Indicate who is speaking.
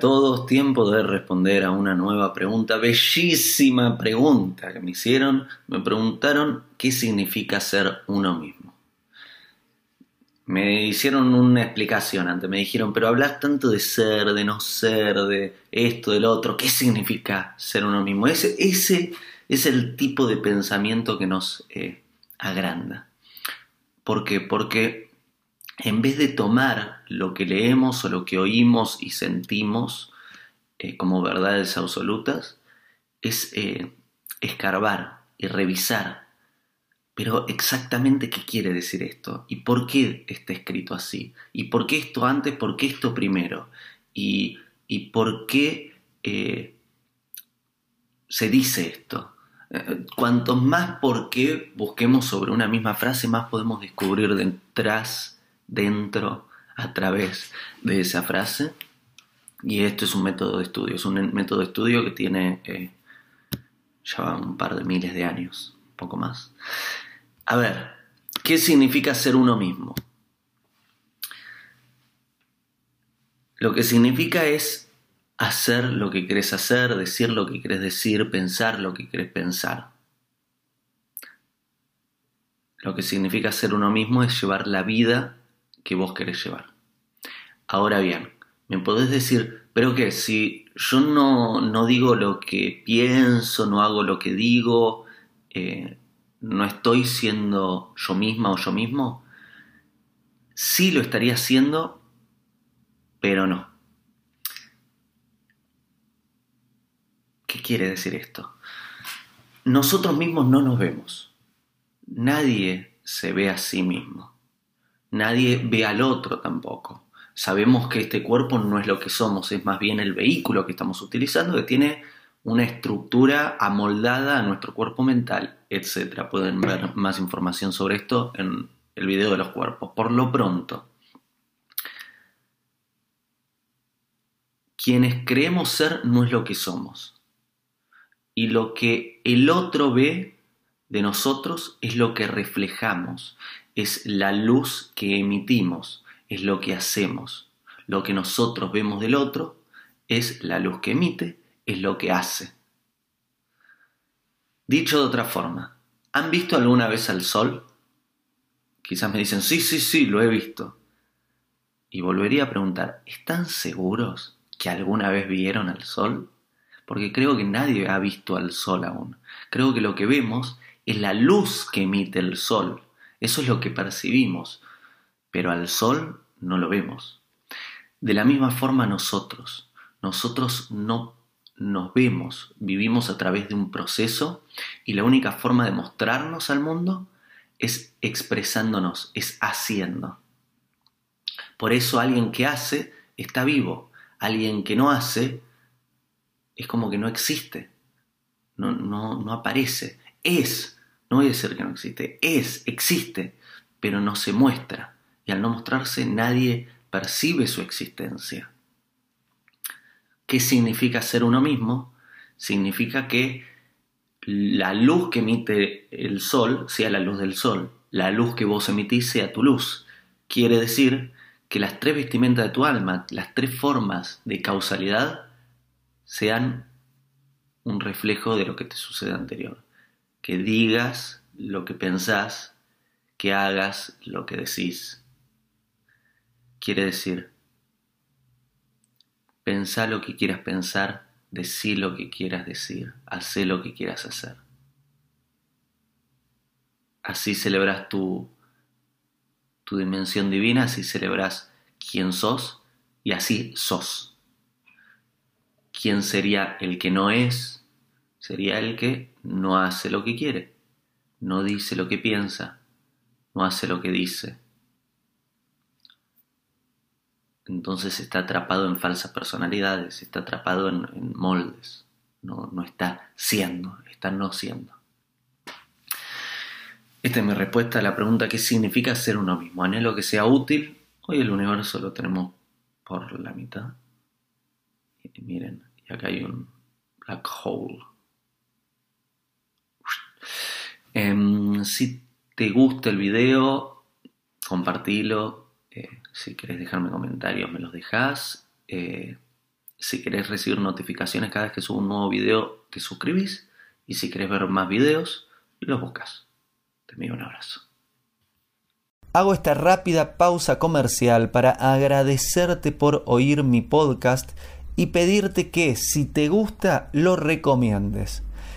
Speaker 1: sos tiempo de responder a una nueva pregunta, bellísima pregunta que me hicieron. Me preguntaron qué significa ser uno mismo. Me hicieron una explicación antes, me dijeron, pero hablas tanto de ser, de no ser, de esto, del otro, ¿qué significa ser uno mismo? Ese, ese es el tipo de pensamiento que nos eh, agranda. ¿Por qué? Porque en vez de tomar lo que leemos o lo que oímos y sentimos eh, como verdades absolutas, es eh, escarbar y revisar. Pero exactamente qué quiere decir esto y por qué está escrito así y por qué esto antes, por qué esto primero y, por qué eh, se dice esto. Cuanto más por qué busquemos sobre una misma frase, más podemos descubrir detrás dentro, a través de esa frase. Y esto es un método de estudio, es un método de estudio que tiene eh, ya un par de miles de años, poco más. A ver, ¿qué significa ser uno mismo? Lo que significa es hacer lo que querés hacer, decir lo que querés decir, pensar lo que querés pensar. Lo que significa ser uno mismo es llevar la vida que vos querés llevar. Ahora bien, me podés decir, pero que si yo no, no, digo lo que pienso, no hago lo que digo, eh, no estoy siendo yo misma o yo mismo, sí lo estaría haciendo, pero no. ¿Qué quiere decir esto? Nosotros mismos no nos vemos. Nadie se ve a sí mismo. Nadie ve al otro tampoco. Sabemos que este cuerpo no es lo que somos, es más bien el vehículo que estamos utilizando que tiene una estructura amoldada a nuestro cuerpo mental, etc. Pueden ver más información sobre esto en el video de los cuerpos. Por lo pronto, quienes creemos ser no es lo que somos. Y lo que el otro ve de nosotros es lo que reflejamos, es la luz que emitimos, es lo que hacemos. Lo que nosotros vemos del otro es la luz que emite, es lo que hace. Dicho de otra forma, ¿han visto alguna vez al sol? Quizás me dicen, sí, sí, sí, lo he visto. Y volvería a preguntar, ¿están seguros que alguna vez vieron al sol? Porque creo que nadie ha visto al sol aún. Creo que lo que vemos es la luz que emite el sol. Eso es lo que percibimos, pero al sol no lo vemos. De la misma forma nosotros, nosotros no nos vemos, vivimos a través de un proceso y la única forma de mostrarnos al mundo es expresándonos, es haciendo. Por eso alguien que hace está vivo, alguien que no hace es como que no existe, no, no, no aparece, es no voy a decir que no existe, es, existe, pero no se muestra. Y al no mostrarse nadie percibe su existencia. ¿Qué significa ser uno mismo? Significa que la luz que emite el sol sea la luz del sol, la luz que vos emitís sea tu luz. Quiere decir que las tres vestimentas de tu alma, las tres formas de causalidad, sean un reflejo de lo que te sucede anterior que digas lo que pensás, que hagas lo que decís. Quiere decir, pensá lo que quieras pensar, decí lo que quieras decir, hacé lo que quieras hacer. Así celebras tu, tu dimensión divina, así celebras quién sos y así sos. ¿Quién sería el que no es? Sería el que no hace lo que quiere, no dice lo que piensa, no hace lo que dice. Entonces está atrapado en falsas personalidades, está atrapado en, moldes, no, no está siendo, está no siendo. Esta es mi respuesta a la pregunta ¿qué significa ser uno mismo? Anhelo que sea útil. Hoy el universo lo tenemos por la mitad. Y miren, y acá hay un black hole. Em, si te gusta el video, compartilo. Eh, si querés dejarme comentarios, me los dejas. Eh, Si querés recibir notificaciones cada vez que subo un nuevo video, te suscribís. Y si querés ver más videos, los buscas. Te envío un abrazo.
Speaker 2: Hago esta rápida pausa comercial para agradecerte por oír mi podcast y pedirte que si te gusta lo recomiendes.